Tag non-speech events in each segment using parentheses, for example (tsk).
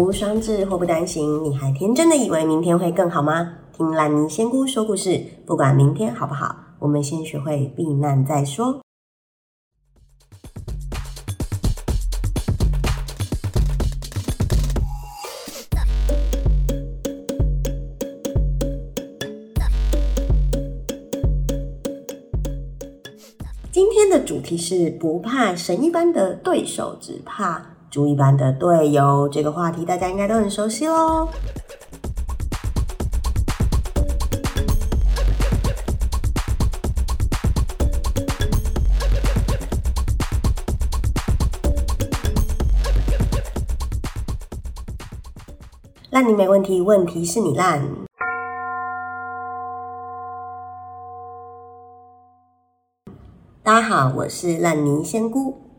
福无双至，祸不单行。你还天真的以为明天会更好吗？听兰妮仙姑说故事，不管明天好不好，我们先学会避难再说。今天的主题是不怕神一般的对手，只怕。猪一般的队友，这个话题大家应该都很熟悉喽。烂泥没问题，问题是你烂。大家好，我是烂泥仙姑。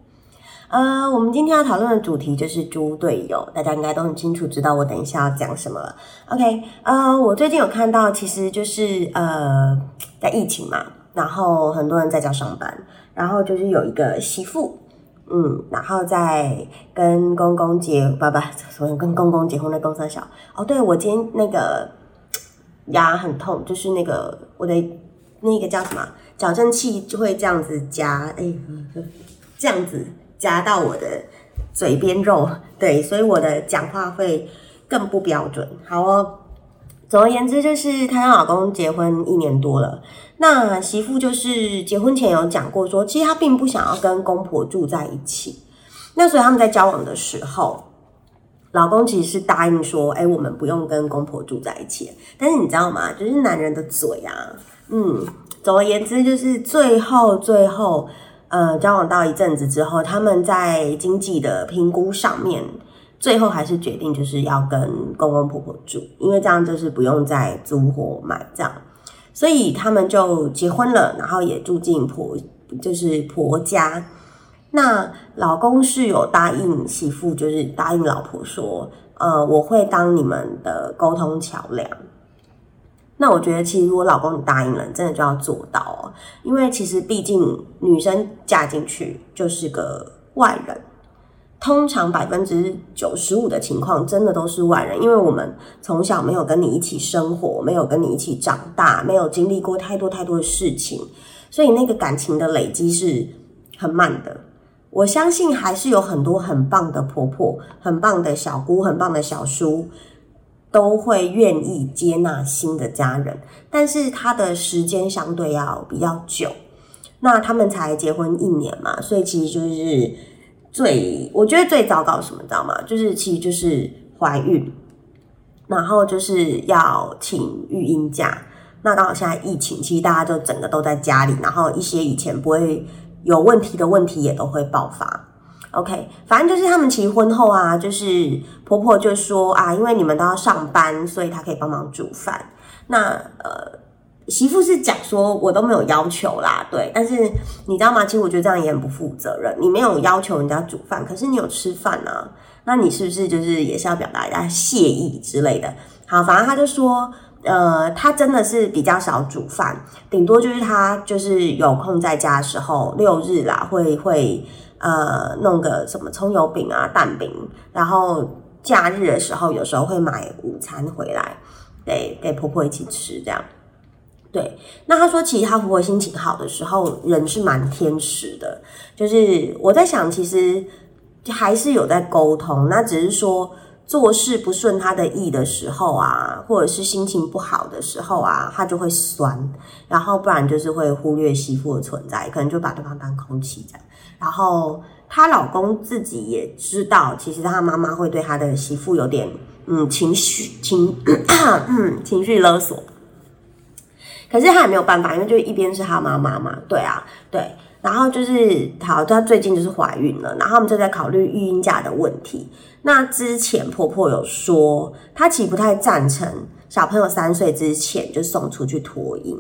呃，我们今天要讨论的主题就是猪队友，大家应该都很清楚，知道我等一下要讲什么了。OK，呃，我最近有看到，其实就是呃，在疫情嘛，然后很多人在家上班，然后就是有一个媳妇，嗯，然后在跟公公结，不不，什么跟公公结婚的公三小。哦，对，我今天那个牙很痛，就是那个我的那个叫什么矫正器就会这样子夹，哎，这样子。夹到我的嘴边肉，对，所以我的讲话会更不标准。好哦，总而言之，就是她跟老公结婚一年多了，那媳妇就是结婚前有讲过说，其实她并不想要跟公婆住在一起。那所以他们在交往的时候，老公其实是答应说，哎，我们不用跟公婆住在一起。但是你知道吗？就是男人的嘴啊，嗯，总而言之，就是最后最后。呃，交往到一阵子之后，他们在经济的评估上面，最后还是决定就是要跟公公婆婆住，因为这样就是不用再租或买这样，所以他们就结婚了，然后也住进婆就是婆家。那老公是有答应媳妇，就是答应老婆说，呃，我会当你们的沟通桥梁。那我觉得，其实如果老公你答应了，你真的就要做到哦。因为其实毕竟女生嫁进去就是个外人，通常百分之九十五的情况真的都是外人，因为我们从小没有跟你一起生活，没有跟你一起长大，没有经历过太多太多的事情，所以那个感情的累积是很慢的。我相信还是有很多很棒的婆婆、很棒的小姑、很棒的小叔。都会愿意接纳新的家人，但是他的时间相对要比较久。那他们才结婚一年嘛，所以其实就是最我觉得最糟糕什么，知道吗？就是其实就是怀孕，然后就是要请育婴假。那刚好现在疫情，其实大家就整个都在家里，然后一些以前不会有问题的问题也都会爆发。OK，反正就是他们其实婚后啊，就是婆婆就说啊，因为你们都要上班，所以她可以帮忙煮饭。那呃，媳妇是讲说，我都没有要求啦，对。但是你知道吗？其实我觉得这样也很不负责任。你没有要求人家煮饭，可是你有吃饭啊，那你是不是就是也是要表达一下谢意之类的？好，反正他就说，呃，他真的是比较少煮饭，顶多就是他就是有空在家的时候，六日啦会会。呃，弄个什么葱油饼啊、蛋饼，然后假日的时候，有时候会买午餐回来，给给婆婆一起吃，这样。对，那她说，其实她婆婆心情好的时候，人是蛮天使的。就是我在想，其实还是有在沟通，那只是说。做事不顺他的意的时候啊，或者是心情不好的时候啊，他就会酸，然后不然就是会忽略媳妇的存在，可能就把对方当空气这样。然后她老公自己也知道，其实他妈妈会对他的媳妇有点嗯情绪情 (coughs) 嗯情绪勒索，可是他也没有办法，因为就一边是他妈妈嘛，对啊，对。然后就是，好，她最近就是怀孕了，然后我们就在考虑育婴假的问题。那之前婆婆有说，她其实不太赞成小朋友三岁之前就送出去托婴，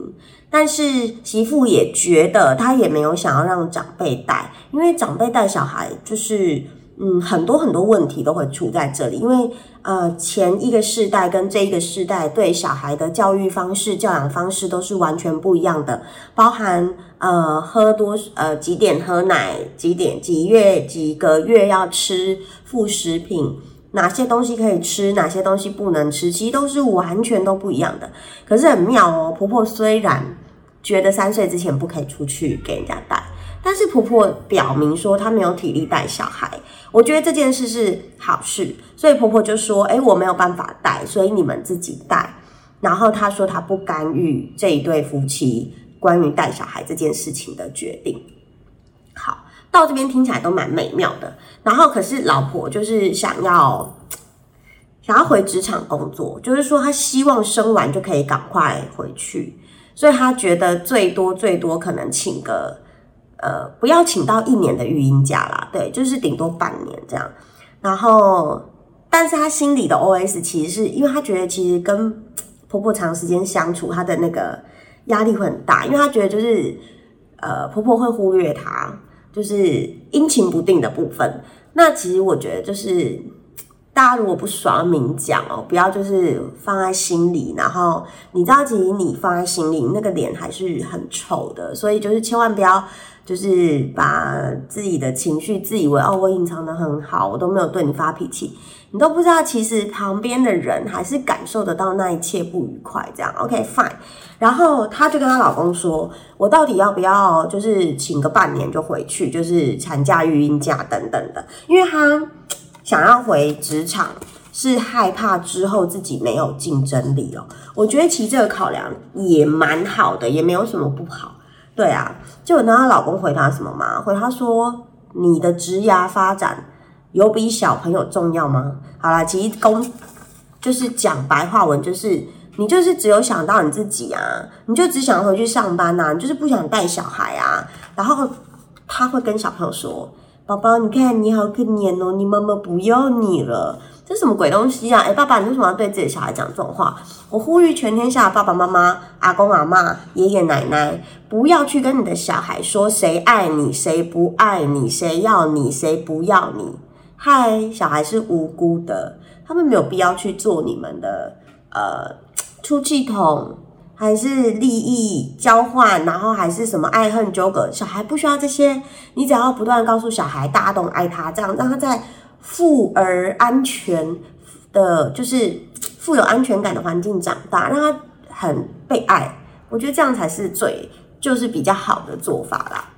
但是媳妇也觉得她也没有想要让长辈带，因为长辈带小孩就是。嗯，很多很多问题都会出在这里，因为呃，前一个世代跟这一个世代对小孩的教育方式、教养方式都是完全不一样的，包含呃喝多呃几点喝奶，几点几月几个月要吃副食品，哪些东西可以吃，哪些东西不能吃，其实都是完全都不一样的。可是很妙哦，婆婆虽然觉得三岁之前不可以出去给人家带，但是婆婆表明说她没有体力带小孩。我觉得这件事是好事，所以婆婆就说：“哎，我没有办法带，所以你们自己带。”然后她说她不干预这一对夫妻关于带小孩这件事情的决定。到这边听起来都蛮美妙的，然后可是老婆就是想要 (tsk) 想要回职场工作，就是说她希望生完就可以赶快回去，所以她觉得最多最多可能请个呃不要请到一年的育婴假啦，对，就是顶多半年这样。然后，但是她心里的 OS 其实是因为她觉得其实跟 (tsk) 婆婆长时间相处，她的那个压力会很大，因为她觉得就是呃婆婆会忽略她。就是阴晴不定的部分，那其实我觉得就是大家如果不爽，明讲哦，不要就是放在心里，然后你知道，其实你放在心里，那个脸还是很丑的，所以就是千万不要就是把自己的情绪自以为哦，我隐藏的很好，我都没有对你发脾气。你都不知道，其实旁边的人还是感受得到那一切不愉快。这样，OK fine。然后她就跟她老公说：“我到底要不要，就是请个半年就回去，就是产假、育婴假等等的？因为她想要回职场，是害怕之后自己没有竞争力哦。我觉得其实这个考量也蛮好的，也没有什么不好。对啊，就有她老公回答什么嘛？回她说：你的职涯发展。”有比小朋友重要吗？好啦，其实公就是讲白话文，就是你就是只有想到你自己啊，你就只想回去上班呐，你就是不想带小孩啊。然后他会跟小朋友说：“宝宝，你看你好可怜哦，你妈妈不要你了。”这什么鬼东西啊？哎，爸爸，你为什么要对自己的小孩讲这种话？我呼吁全天下的爸爸妈妈、阿公阿妈、爷爷奶奶，不要去跟你的小孩说谁爱你，谁不爱你，谁要你，谁不要你。嗨，小孩是无辜的，他们没有必要去做你们的呃出气筒，还是利益交换，然后还是什么爱恨纠葛，小孩不需要这些，你只要不断告诉小孩，大家都爱他，这样让他在富而安全的，就是富有安全感的环境长大，让他很被爱，我觉得这样才是最就是比较好的做法啦。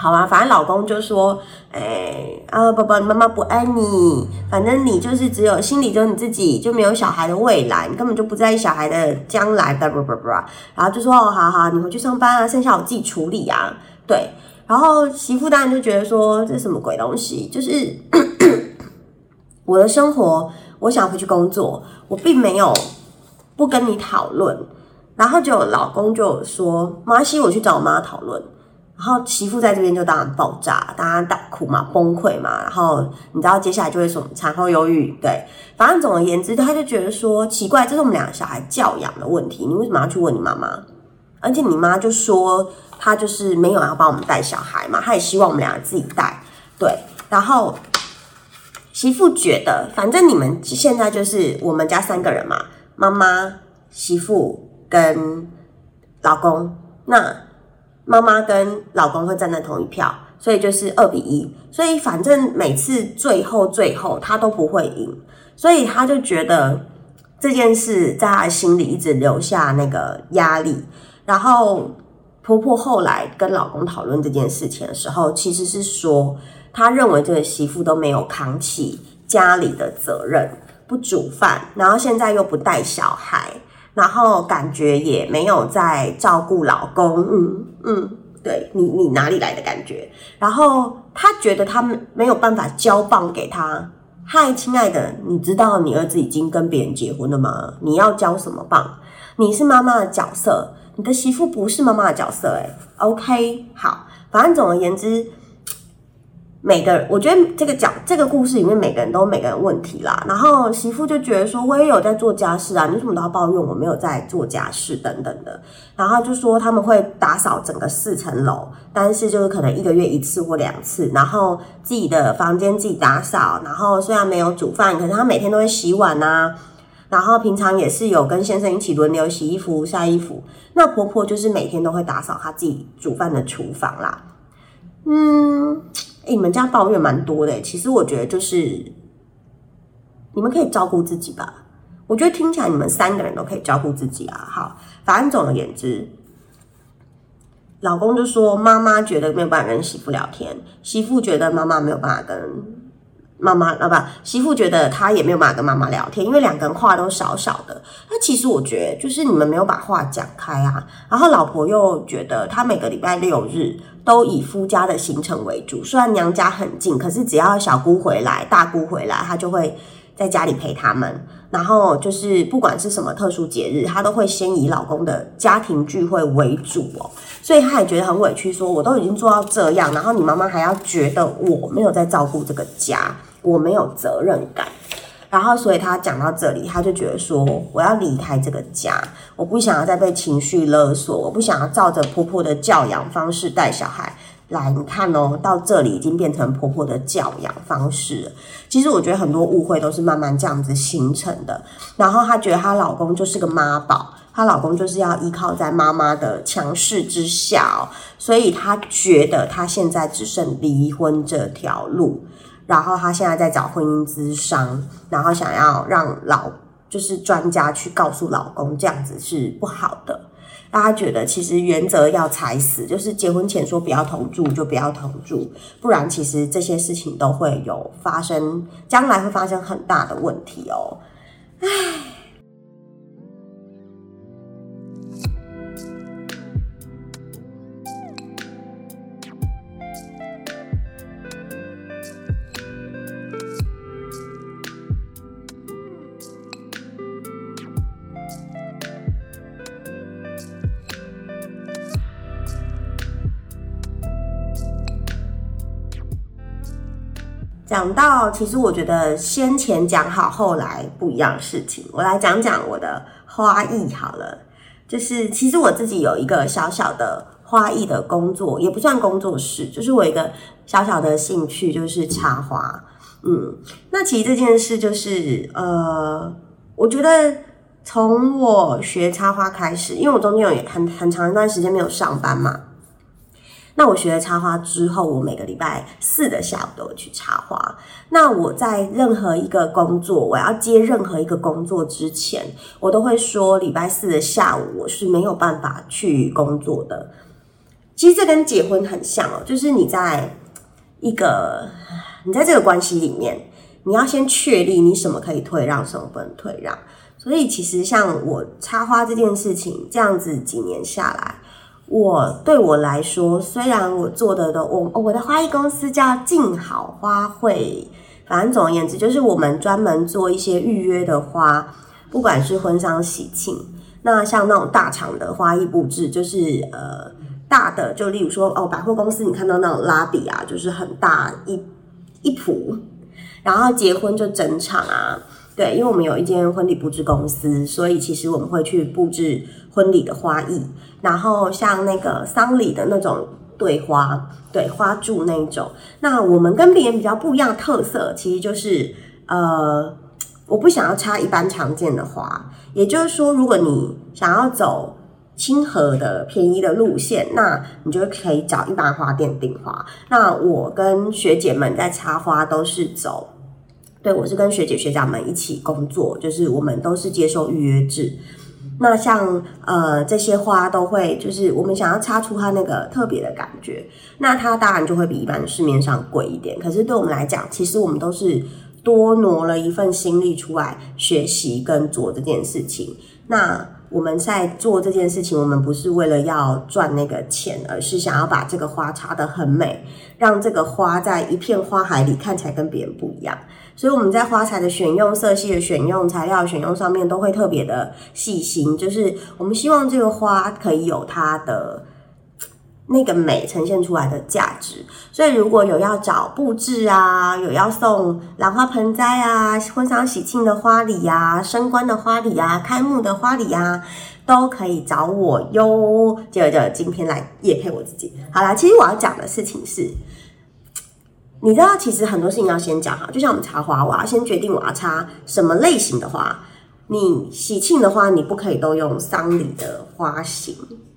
好啊，反正老公就说，哎啊，宝宝，你妈妈不爱你，反正你就是只有心里只有你自己，就没有小孩的未来，你根本就不在意小孩的将来，叭叭叭叭，然后就说，哦，好好，你回去上班啊，剩下我自己处理啊，对，然后媳妇当然就觉得说，这什么鬼东西，就是 (coughs) 我的生活，我想回去工作，我并没有不跟你讨论，然后就老公就说，妈西，我去找我妈讨论。然后媳妇在这边就当然爆炸，当然大哭嘛，崩溃嘛。然后你知道接下来就会什么产后忧郁，对。反正总而言之，他就觉得说奇怪，这是我们两个小孩教养的问题，你为什么要去问你妈妈？而且你妈就说她就是没有要帮我们带小孩嘛，她也希望我们两个自己带，对。然后媳妇觉得，反正你们现在就是我们家三个人嘛，妈妈、媳妇跟老公，那。妈妈跟老公会站在同一票，所以就是二比一。所以反正每次最后最后他都不会赢，所以他就觉得这件事在他心里一直留下那个压力。然后婆婆后来跟老公讨论这件事情的时候，其实是说他认为这个媳妇都没有扛起家里的责任，不煮饭，然后现在又不带小孩。然后感觉也没有在照顾老公，嗯嗯，对你你哪里来的感觉？然后他觉得他们没有办法交棒给他。嗨，亲爱的，你知道你儿子已经跟别人结婚了吗？你要交什么棒？你是妈妈的角色，你的媳妇不是妈妈的角色，诶 OK，好，反正总而言之。每个，我觉得这个讲这个故事里面，每个人都有每个人问题啦。然后媳妇就觉得说，我也有在做家事啊，你为什么都要抱怨我没有在做家事等等的。然后就说他们会打扫整个四层楼，但是就是可能一个月一次或两次。然后自己的房间自己打扫，然后虽然没有煮饭，可是他每天都会洗碗呐。然后平常也是有跟先生一起轮流洗衣服、晒衣服。那婆婆就是每天都会打扫她自己煮饭的厨房啦。嗯。你们家抱怨蛮多的，其实我觉得就是你们可以照顾自己吧。我觉得听起来你们三个人都可以照顾自己啊。好，反正总而言之，老公就说妈妈觉得没有办法跟媳妇聊天，媳妇觉得妈妈没有办法跟妈妈啊不，媳妇觉得她也没有办法跟妈妈聊天，因为两个人话都少少的。那其实我觉得就是你们没有把话讲开啊。然后老婆又觉得她每个礼拜六日都以夫家的行程为主，虽然娘家很近，可是只要小姑回来、大姑回来，她就会在家里陪他们。然后就是不管是什么特殊节日，她都会先以老公的家庭聚会为主哦。所以她也觉得很委屈，说我都已经做到这样，然后你妈妈还要觉得我没有在照顾这个家，我没有责任感。然后所以她讲到这里，她就觉得说我要离开这个家，我不想要再被情绪勒索，我不想要照着婆婆的教养方式带小孩。来，你看哦，到这里已经变成婆婆的教养方式。其实我觉得很多误会都是慢慢这样子形成的。然后她觉得她老公就是个妈宝，她老公就是要依靠在妈妈的强势之下，所以她觉得她现在只剩离婚这条路。然后她现在在找婚姻咨商，然后想要让老就是专家去告诉老公这样子是不好的。大家觉得，其实原则要踩死，就是结婚前说不要同住就不要同住，不然其实这些事情都会有发生，将来会发生很大的问题哦。唉。讲到，其实我觉得先前讲好，后来不一样的事情，我来讲讲我的花艺好了。就是其实我自己有一个小小的花艺的工作，也不算工作室，就是我一个小小的兴趣，就是插花。嗯，那其实这件事就是，呃，我觉得从我学插花开始，因为我中间有很很长一段时间没有上班嘛。那我学了插花之后，我每个礼拜四的下午都会去插花。那我在任何一个工作，我要接任何一个工作之前，我都会说礼拜四的下午我是没有办法去工作的。其实这跟结婚很像哦，就是你在一个你在这个关系里面，你要先确立你什么可以退让，什么不能退让。所以其实像我插花这件事情，这样子几年下来。我对我来说，虽然我做的都我我的花艺公司叫静好花卉，反正总而言之，就是我们专门做一些预约的花，不管是婚丧喜庆，那像那种大厂的花艺布置，就是呃大的，就例如说哦百货公司你看到那种拉比啊，就是很大一一幅，然后结婚就整场啊。对，因为我们有一间婚礼布置公司，所以其实我们会去布置婚礼的花艺，然后像那个丧礼的那种对花、对花柱那一种。那我们跟别人比较不一样特色，其实就是呃，我不想要插一般常见的花，也就是说，如果你想要走亲和的便宜的路线，那你就可以找一般花店订花。那我跟学姐们在插花都是走。对，我是跟学姐学长们一起工作，就是我们都是接受预约制。那像呃这些花都会，就是我们想要插出它那个特别的感觉，那它当然就会比一般市面上贵一点。可是对我们来讲，其实我们都是多挪了一份心力出来学习跟做这件事情。那我们在做这件事情，我们不是为了要赚那个钱，而是想要把这个花插得很美，让这个花在一片花海里看起来跟别人不一样。所以我们在花材的选用、色系的选用、材料选用上面都会特别的细心，就是我们希望这个花可以有它的 (tsk) 那个美呈现出来的价值。所以如果有要找布置啊，有要送兰花盆栽啊、婚丧喜庆的花礼啊、升官的花礼啊、开幕的花礼啊，都可以找我哟。接着今天来夜配我自己。好啦，其实我要讲的事情是。你知道，其实很多事情要先讲好，就像我们插花，我要先决定我要插什么类型的花。你喜庆的花，你不可以都用丧礼的花型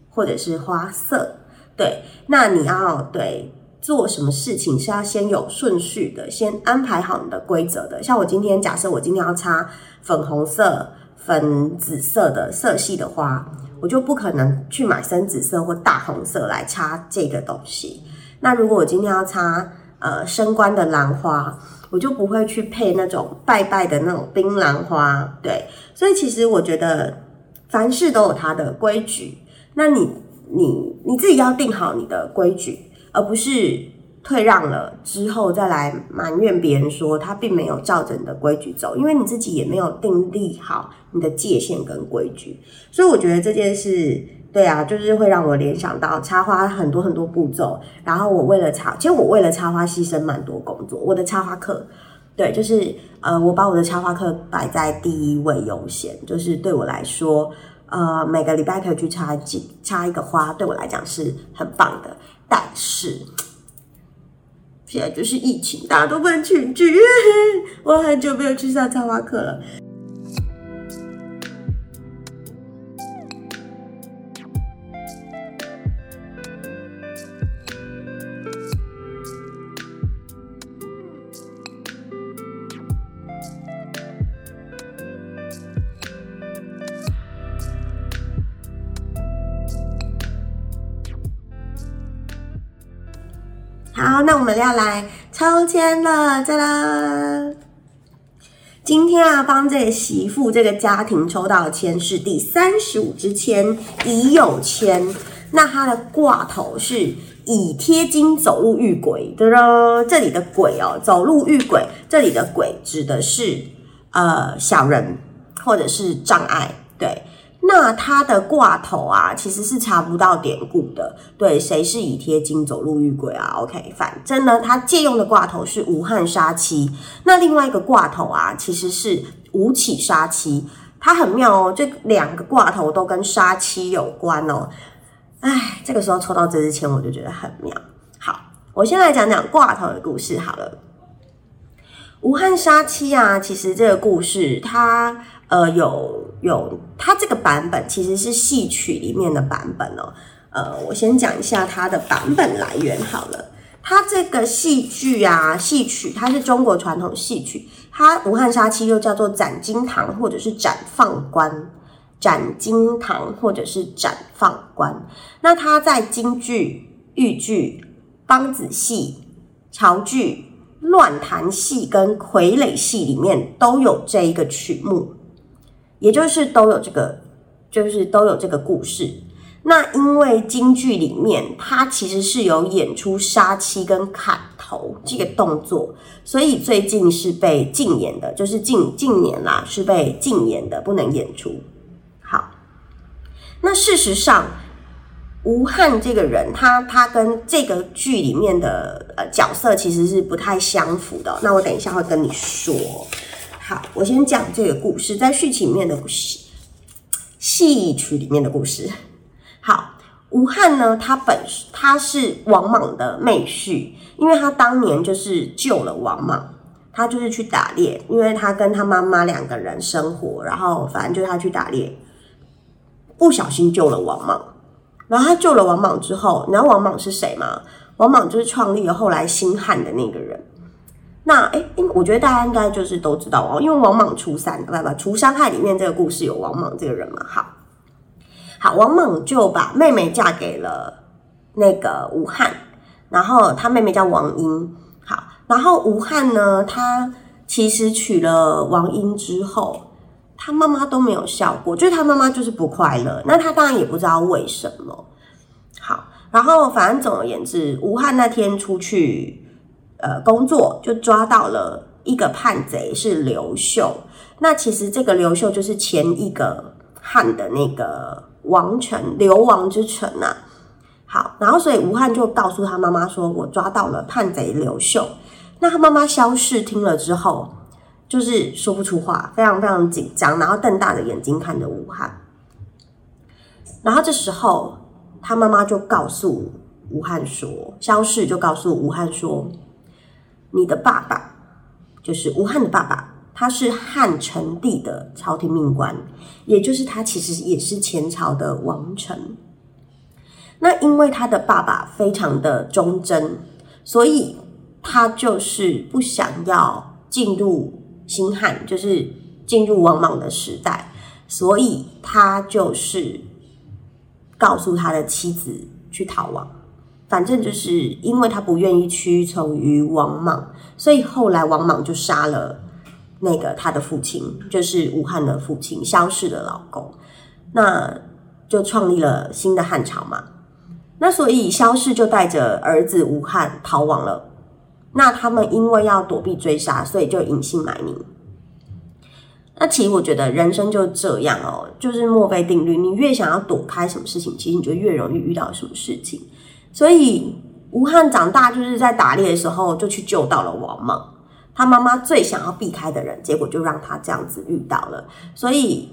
或者是花色，对。那你要对做什么事情是要先有顺序的，先安排好你的规则的。像我今天，假设我今天要插粉红色、粉紫色的色系的花，我就不可能去买深紫色或大红色来插这个东西。那如果我今天要插呃升官的兰花，我就不会去配那种拜拜的那种槟榔花。对，所以其实我觉得凡事都有它的规矩。那你你你自己要定好你的规矩。而不是退让了之后再来埋怨别人说他并没有照着你的规矩走，因为你自己也没有订立好你的界限跟规矩，所以我觉得这件事，对啊，就是会让我联想到插花很多很多步骤，然后我为了插，其实我为了插花牺牲蛮多工作。我的插花课，对，就是呃，我把我的插花课摆在第一位优先，就是对我来说，呃，每个礼拜可以去插几插一个花，对我来讲是很棒的。但是现在就是疫情，大家都不能群聚，(laughs) 我很久没有去上插花课了。好，那我们要来抽签了，再啦！今天啊，帮这个媳妇这个家庭抽到的签是第三十五支签，乙酉签。那它的挂头是乙贴金走路遇鬼，对咯，这里的鬼哦，走路遇鬼，这里的鬼指的是呃小人或者是障碍，对。那它的挂头啊，其实是查不到典故的。对，谁是倚贴金走入遇鬼啊？OK，反正呢，它借用的挂头是无汉杀妻。那另外一个挂头啊，其实是吴起杀妻。它很妙哦，这两个挂头都跟杀妻有关哦。哎，这个时候抽到这支签，我就觉得很妙。好，我先来讲讲挂头的故事好了。吴汉杀妻啊，其实这个故事它。呃，有有，它这个版本其实是戏曲里面的版本哦。呃，我先讲一下它的版本来源好了。它这个戏剧啊，戏曲，它是中国传统戏曲。它《武汉杀妻》又叫做斩金堂，或者是斩放官。斩金堂或者是斩放官。那它在京剧、豫剧、梆子戏、潮剧、乱弹戏跟傀儡戏里面都有这一个曲目。也就是都有这个，就是都有这个故事。那因为京剧里面它其实是有演出杀妻跟砍头这个动作，所以最近是被禁演的，就是近近年啦是被禁演的，不能演出。好，那事实上吴汉这个人，他他跟这个剧里面的呃角色其实是不太相符的。那我等一下会跟你说。好，我先讲这个故事，在序曲里面的故事戏曲里面的故事。好，吴汉呢，他本他是王莽的妹婿，因为他当年就是救了王莽，他就是去打猎，因为他跟他妈妈两个人生活，然后反正就是他去打猎，不小心救了王莽。然后他救了王莽之后，你知道王莽是谁吗？王莽就是创立了后来新汉的那个人。那哎，我觉得大家应该就是都知道哦，因为王莽除三，不不，除伤害里面这个故事有王莽这个人嘛。好，好，王莽就把妹妹嫁给了那个吴汉，然后他妹妹叫王英。好，然后吴汉呢，他其实娶了王英之后，他妈妈都没有笑过，就是他妈妈就是不快乐。那他当然也不知道为什么。好，然后反正总而言之，吴汉那天出去。呃，工作就抓到了一个叛贼，是刘秀。那其实这个刘秀就是前一个汉的那个王臣，流亡之臣呐。好，然后所以吴汉就告诉他妈妈说：“我抓到了叛贼刘秀。”那他妈妈萧氏听了之后，就是说不出话，非常非常紧张，然后瞪大着眼睛看着吴汉。然后这时候他妈妈就告诉吴汉说：“萧氏就告诉吴汉说。”你的爸爸就是吴汉的爸爸，他是汉成帝的朝廷命官，也就是他其实也是前朝的王臣。那因为他的爸爸非常的忠贞，所以他就是不想要进入新汉，就是进入王莽的时代，所以他就是告诉他的妻子去逃亡。反正就是因为他不愿意屈从于王莽，所以后来王莽就杀了那个他的父亲，就是武汉的父亲萧氏的老公，那就创立了新的汉朝嘛。那所以萧氏就带着儿子武汉逃亡了。那他们因为要躲避追杀，所以就隐姓埋名。那其实我觉得人生就这样哦，就是墨菲定律，你越想要躲开什么事情，其实你就越容易遇到什么事情。所以吴汉长大就是在打猎的时候就去救到了王莽，他妈妈最想要避开的人，结果就让他这样子遇到了。所以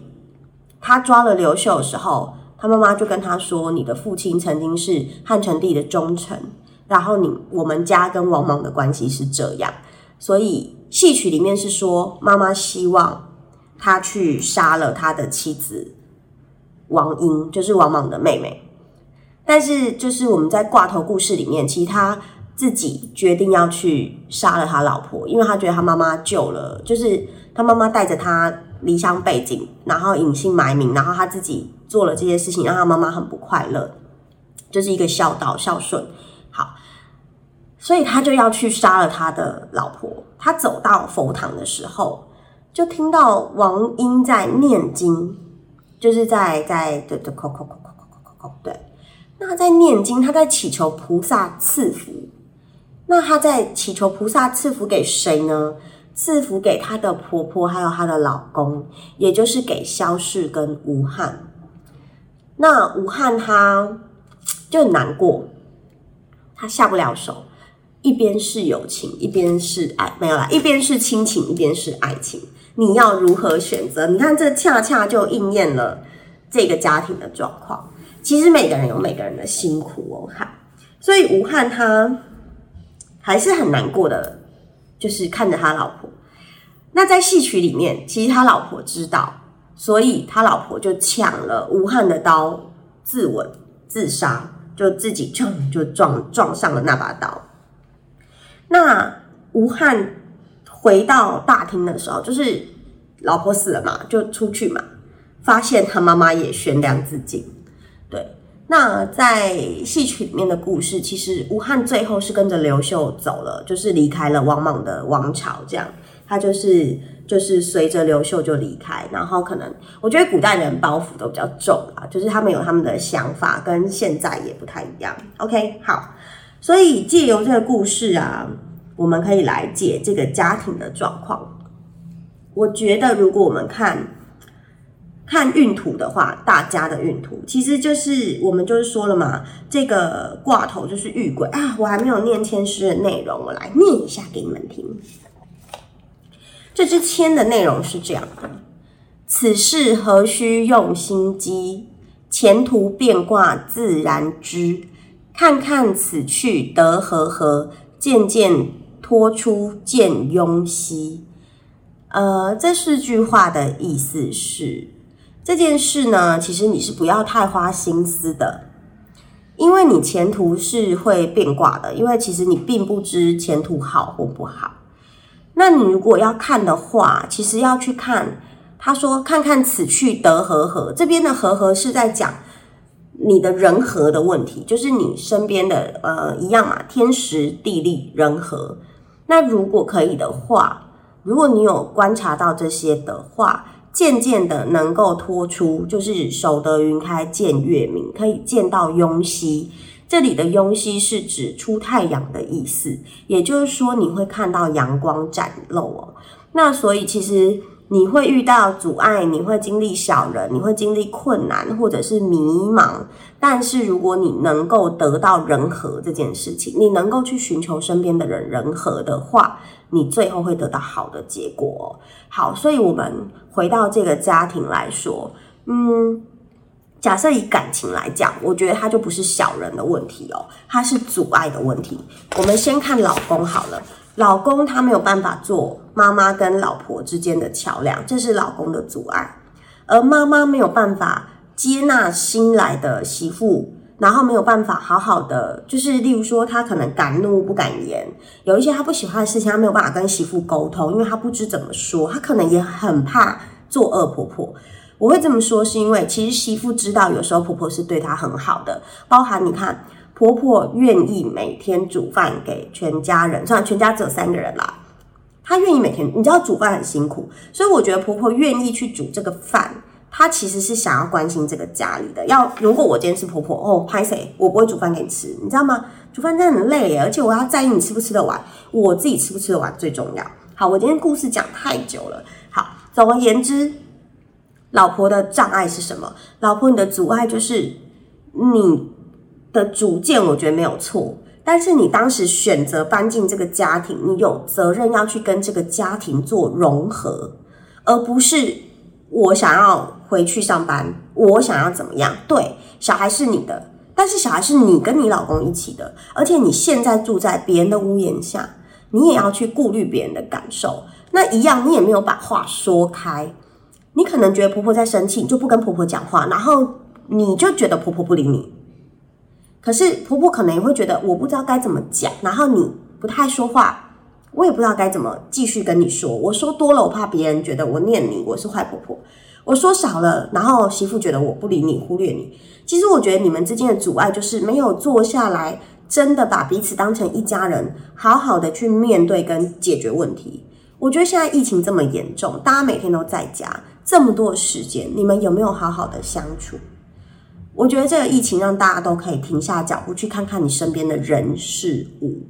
他抓了刘秀的时候，他妈妈就跟他说：“你的父亲曾经是汉成帝的忠臣，然后你我们家跟王莽的关系是这样。”所以戏曲里面是说，妈妈希望他去杀了他的妻子王英，就是王莽的妹妹。但是，就是我们在挂头故事里面，其实他自己决定要去杀了他老婆，因为他觉得他妈妈救了，就是他妈妈带着他离乡背井，然后隐姓埋名，然后他自己做了这些事情，让他妈妈很不快乐，就是一个孝道孝顺。好，所以他就要去杀了他的老婆。他走到佛堂的时候，就听到王英在念经，就是在在对对，叩叩叩叩叩叩叩，对。那他在念经，他在祈求菩萨赐福。那他在祈求菩萨赐福给谁呢？赐福给他的婆婆，还有她的老公，也就是给萧氏跟吴汉。那吴汉他就很难过，他下不了手。一边是友情，一边是爱，没有啦，一边是亲情，一边是爱情。你要如何选择？你看，这恰恰就应验了这个家庭的状况。其实每个人有每个人的辛苦哦，哈，所以吴汉他还是很难过的，就是看着他老婆。那在戏曲里面，其实他老婆知道，所以他老婆就抢了吴汉的刀自刎自杀，就自己撞就撞撞上了那把刀。那吴汉回到大厅的时候，就是老婆死了嘛，就出去嘛，发现他妈妈也悬梁自尽。对，那在戏曲里面的故事，其实吴汉最后是跟着刘秀走了，就是离开了王莽的王朝，这样他就是就是随着刘秀就离开，然后可能我觉得古代人包袱都比较重啊，就是他们有他们的想法，跟现在也不太一样。OK，好，所以借由这个故事啊，我们可以来解这个家庭的状况。我觉得如果我们看。看运图的话，大家的运图其实就是我们就是说了嘛，这个挂头就是玉鬼啊。我还没有念签诗的内容，我来念一下给你们听。这支签的内容是这样的：此事何须用心机？前途变卦自然知。看看此去得和何，渐渐脱出见庸兮。呃，这四句话的意思是。这件事呢，其实你是不要太花心思的，因为你前途是会变卦的，因为其实你并不知前途好或不好。那你如果要看的话，其实要去看，他说看看此去得和合，这边的和合是在讲你的人和的问题，就是你身边的呃一样嘛，天时地利人和。那如果可以的话，如果你有观察到这些的话。渐渐的能够脱出，就是守得云开见月明，可以见到雍熙。这里的雍熙是指出太阳的意思，也就是说你会看到阳光展露哦。那所以其实你会遇到阻碍，你会经历小人，你会经历困难或者是迷茫。但是如果你能够得到人和这件事情，你能够去寻求身边的人人和的话。你最后会得到好的结果。好，所以我们回到这个家庭来说，嗯，假设以感情来讲，我觉得他就不是小人的问题哦，他是阻碍的问题。我们先看老公好了，老公他没有办法做妈妈跟老婆之间的桥梁，这是老公的阻碍，而妈妈没有办法接纳新来的媳妇。然后没有办法好好的，就是例如说他可能敢怒不敢言，有一些他不喜欢的事情，他没有办法跟媳妇沟通，因为他不知怎么说，他可能也很怕做恶婆婆。我会这么说，是因为其实媳妇知道有时候婆婆是对她很好的，包含你看婆婆愿意每天煮饭给全家人，虽然全家只有三个人啦。她愿意每天，你知道煮饭很辛苦，所以我觉得婆婆愿意去煮这个饭，她其实是想要关心这个家里的。要如果我今天是婆婆，哦，拍谁？我不会煮饭给你吃，你知道吗？煮饭真的很累耶，而且我要在意你吃不吃得完，我自己吃不吃得完最重要。好，我今天故事讲太久了。好，总而言之，老婆的障碍是什么？老婆你的阻碍就是你的主见，我觉得没有错。但是你当时选择搬进这个家庭，你有责任要去跟这个家庭做融合，而不是我想要回去上班，我想要怎么样？对，小孩是你的，但是小孩是你跟你老公一起的，而且你现在住在别人的屋檐下，你也要去顾虑别人的感受。那一样，你也没有把话说开，你可能觉得婆婆在生气，你就不跟婆婆讲话，然后你就觉得婆婆不理你。可是婆婆可能也会觉得我不知道该怎么讲，然后你不太说话，我也不知道该怎么继续跟你说。我说多了，我怕别人觉得我念你，我是坏婆婆；我说少了，然后媳妇觉得我不理你，忽略你。其实我觉得你们之间的阻碍就是没有坐下来，真的把彼此当成一家人，好好的去面对跟解决问题。我觉得现在疫情这么严重，大家每天都在家，这么多时间，你们有没有好好的相处？我觉得这个疫情让大家都可以停下脚步，去看看你身边的人事物。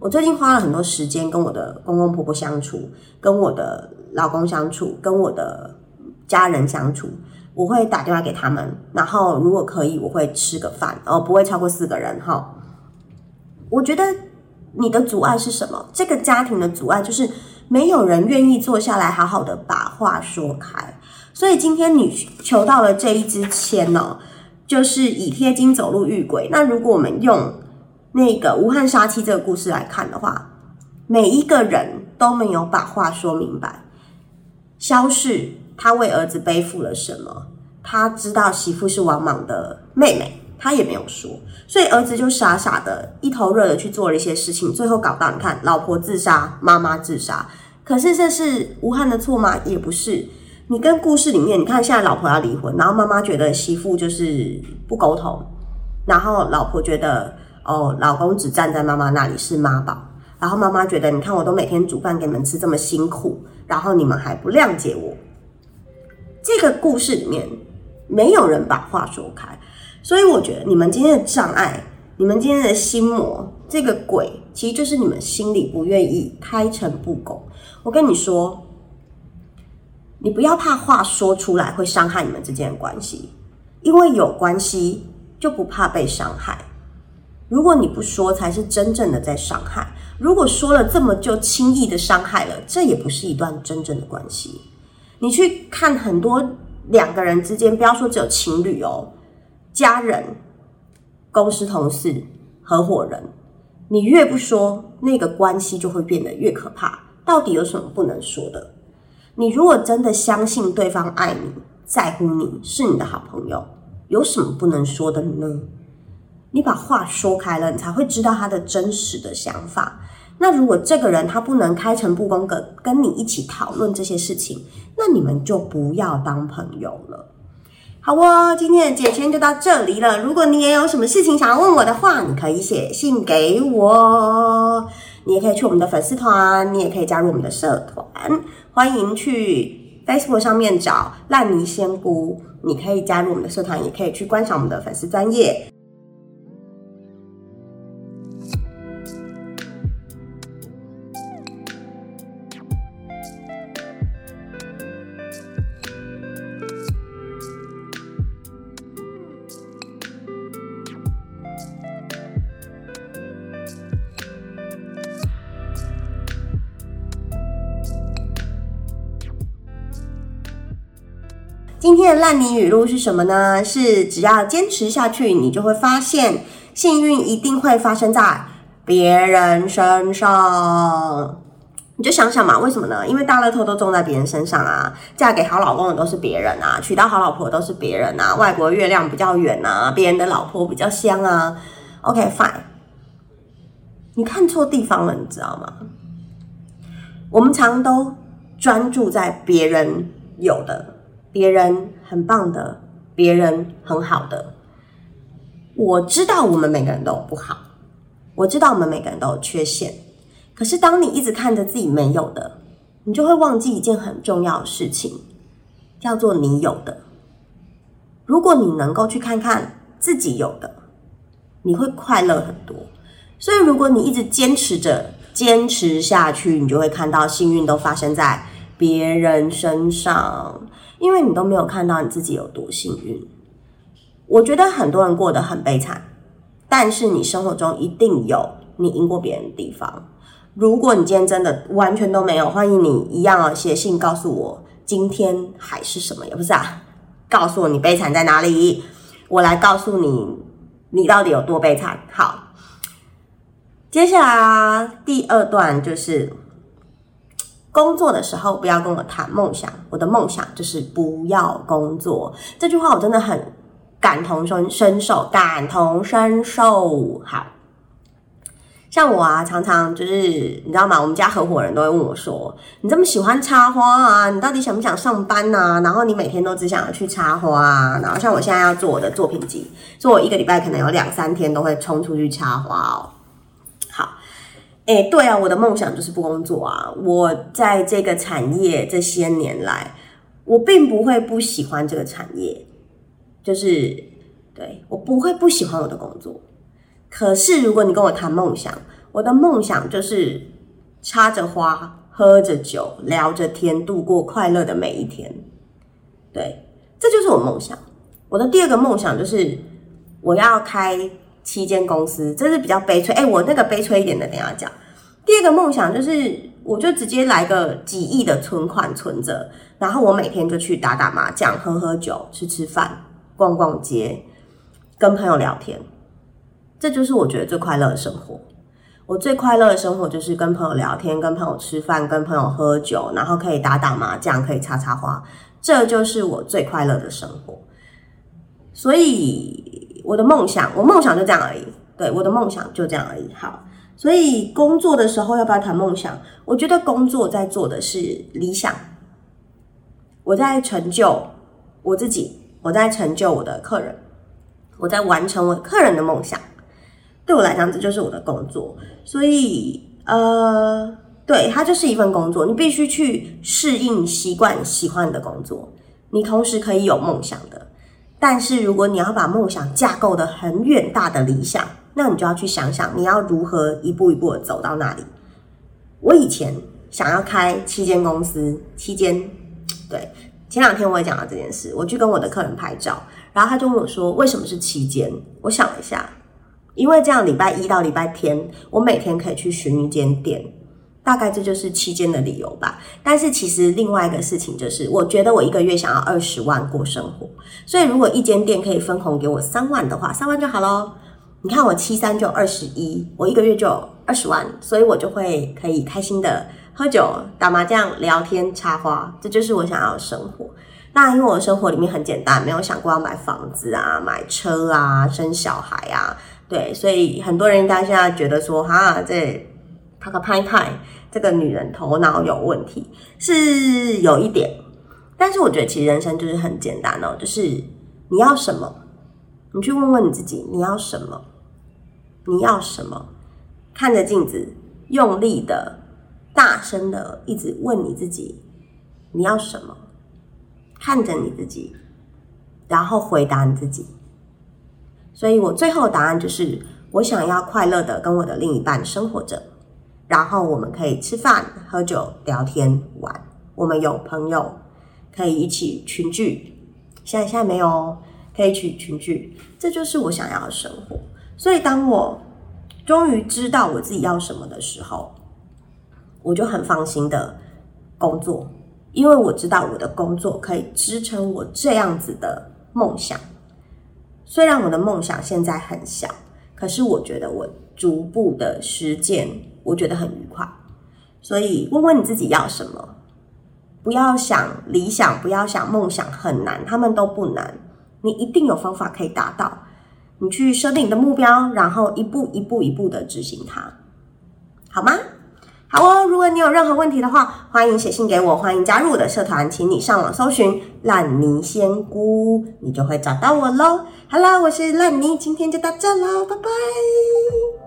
我最近花了很多时间跟我的公公婆婆相处，跟我的老公相处，跟我的家人相处。我会打电话给他们，然后如果可以，我会吃个饭，哦，不会超过四个人哈。我觉得你的阻碍是什么？这个家庭的阻碍就是没有人愿意坐下来好好的把话说开。所以今天你求到了这一支签呢？就是以贴金走路遇鬼。那如果我们用那个武汉杀妻这个故事来看的话，每一个人都没有把话说明白。萧氏他为儿子背负了什么？他知道媳妇是王莽的妹妹，他也没有说，所以儿子就傻傻的一头热的去做了一些事情，最后搞到你看，老婆自杀，妈妈自杀。可是这是武汉的错吗？也不是。你跟故事里面，你看现在老婆要离婚，然后妈妈觉得媳妇就是不沟通，然后老婆觉得哦，老公只站在妈妈那里是妈宝，然后妈妈觉得你看我都每天煮饭给你们吃这么辛苦，然后你们还不谅解我。这个故事里面没有人把话说开，所以我觉得你们今天的障碍，你们今天的心魔，这个鬼其实就是你们心里不愿意开诚布公。我跟你说。你不要怕话说出来会伤害你们之间的关系，因为有关系就不怕被伤害。如果你不说，才是真正的在伤害。如果说了这么就轻易的伤害了，这也不是一段真正的关系。你去看很多两个人之间，不要说只有情侣哦，家人、公司同事、合伙人，你越不说，那个关系就会变得越可怕。到底有什么不能说的？你如果真的相信对方爱你、在乎你，是你的好朋友，有什么不能说的呢？你把话说开了，你才会知道他的真实的想法。那如果这个人他不能开诚布公跟跟你一起讨论这些事情，那你们就不要当朋友了。好哦，今天的解签就到这里了。如果你也有什么事情想要问我的话，你可以写信给我，你也可以去我们的粉丝团，你也可以加入我们的社团。欢迎去 Facebook 上面找烂泥仙姑，你可以加入我们的社团，也可以去观赏我们的粉丝专业。烂泥语录是什么呢？是只要坚持下去，你就会发现幸运一定会发生在别人身上。你就想想嘛，为什么呢？因为大乐透都中在别人身上啊，嫁给好老公的都是别人啊，娶到好老婆都是别人啊，外国月亮比较圆啊，别人的老婆比较香啊。OK，fine，你看错地方了，你知道吗？我们常都专注在别人有的，别人很棒的，别人很好的。我知道我们每个人都不好，我知道我们每个人都有缺陷。可是，当你一直看着自己没有的，你就会忘记一件很重要的事情，叫做你有的。如果你能够去看看自己有的，你会快乐很多。所以，如果你一直坚持着坚持下去，你就会看到幸运都发生在别人身上，因为你都没有看到你自己有多幸运。我觉得很多人过得很悲惨，但是你生活中一定有你赢过别人的地方。如果你今天真的完全都没有，欢迎你一样啊，写信告诉我今天还是什么，也不是啊，告诉我你悲惨在哪里，我来告诉你你到底有多悲惨。好，接下来第二段就是工作的时候不要跟我谈梦想，我的梦想就是不要工作。这句话我真的很感同身受，感同身受。好。像我啊，常常就是你知道吗？我们家合伙人都会问我说：“你这么喜欢插花啊，你到底想不想上班呐？然后你每天都只想要去插花？然后像我现在要做我的作品集，所以我一个礼拜可能有两三天都会冲出去插花哦。哎，对啊，我的梦想就是不工作啊。我在这个产业这些年来，我并不会不喜欢这个产业，就是对我不会不喜欢我的工作。可是，如果你跟我谈梦想，我的梦想就是插着花、喝着酒、聊着天，度过快乐的每一天。对，这就是我梦想。我的第二个梦想就是我要开七间公司，这是比较悲催。哎，我那个悲催一点的，等下讲。第二个梦想就是，我就直接来个几亿的存款存着，然后我每天就去打打麻将、喝喝酒、吃吃饭、逛逛街，跟朋友聊天。这就是我觉得最快乐的生活。我最快乐的生活就是跟朋友聊天、跟朋友吃饭、跟朋友喝酒，然后可以打打麻将、可以插插花，这就是我最快乐的生活。所以我的梦想，我梦想就这样而已。对，我的梦想就这样而已。好，所以工作的时候要不要谈梦想？我觉得工作在做的是理想，我在成就我自己，我在成就我的客人，我在完成我客人的梦想。对我来讲，这就是我的工作，所以呃，对它就是一份工作，你必须去适应、习惯、喜欢的工作。你同时可以有梦想的，但是如果你要把梦想架构的很远大的理想，那你就要去想想你要如何一步一步的走到那里。我以前想要开七间公司，七间，对，前两天我也讲到这件事，我去跟我的客人拍照，然后他就问我说：“为什么是七间？”我想了一下。因为这样，礼拜一到礼拜天，我每天可以去巡一间店，大概这就是期间的理由吧。但是其实另外一个事情就是，我觉得我一个月想要二十万过生活，所以如果一间店可以分红给我三万的话，三万就好喽。你看我七三就二十一，我一个月就二十万，所以我就会可以开心的喝酒、打麻将、聊天、插花，这就是我想要的生活。那因为我的生活里面很简单，没有想过要买房子啊、买车啊、生小孩啊。对，所以很多人应该现在觉得说，哈，这他个拍派，这个女人头脑有问题，是有一点。但是我觉得其实人生就是很简单哦，就是你要什么，你去问问你自己，你要什么，你要什么，看着镜子，用力的、大声的一直问你自己，你要什么，看着你自己，然后回答你自己。所以我最后答案就是，我想要快乐的跟我的另一半生活着，然后我们可以吃饭、喝酒、聊天、玩。我们有朋友可以一起群聚，现在现在没有哦，可以一起群聚，这就是我想要的生活。所以当我终于知道我自己要什么的时候，我就很放心的工作，因为我知道我的工作可以支撑我这样子的梦想。虽然我的梦想现在很小，可是我觉得我逐步的实践，我觉得很愉快。所以问问你自己要什么，不要想理想，不要想梦想很难，他们都不难，你一定有方法可以达到。你去设定你的目标，然后一步一步一步的执行它，好吗？好哦，如果你有任何问题的话，欢迎写信给我，欢迎加入我的社团，请你上网搜寻烂泥仙姑，你就会找到我喽。好啦，我是烂泥，今天就到这喽，拜拜。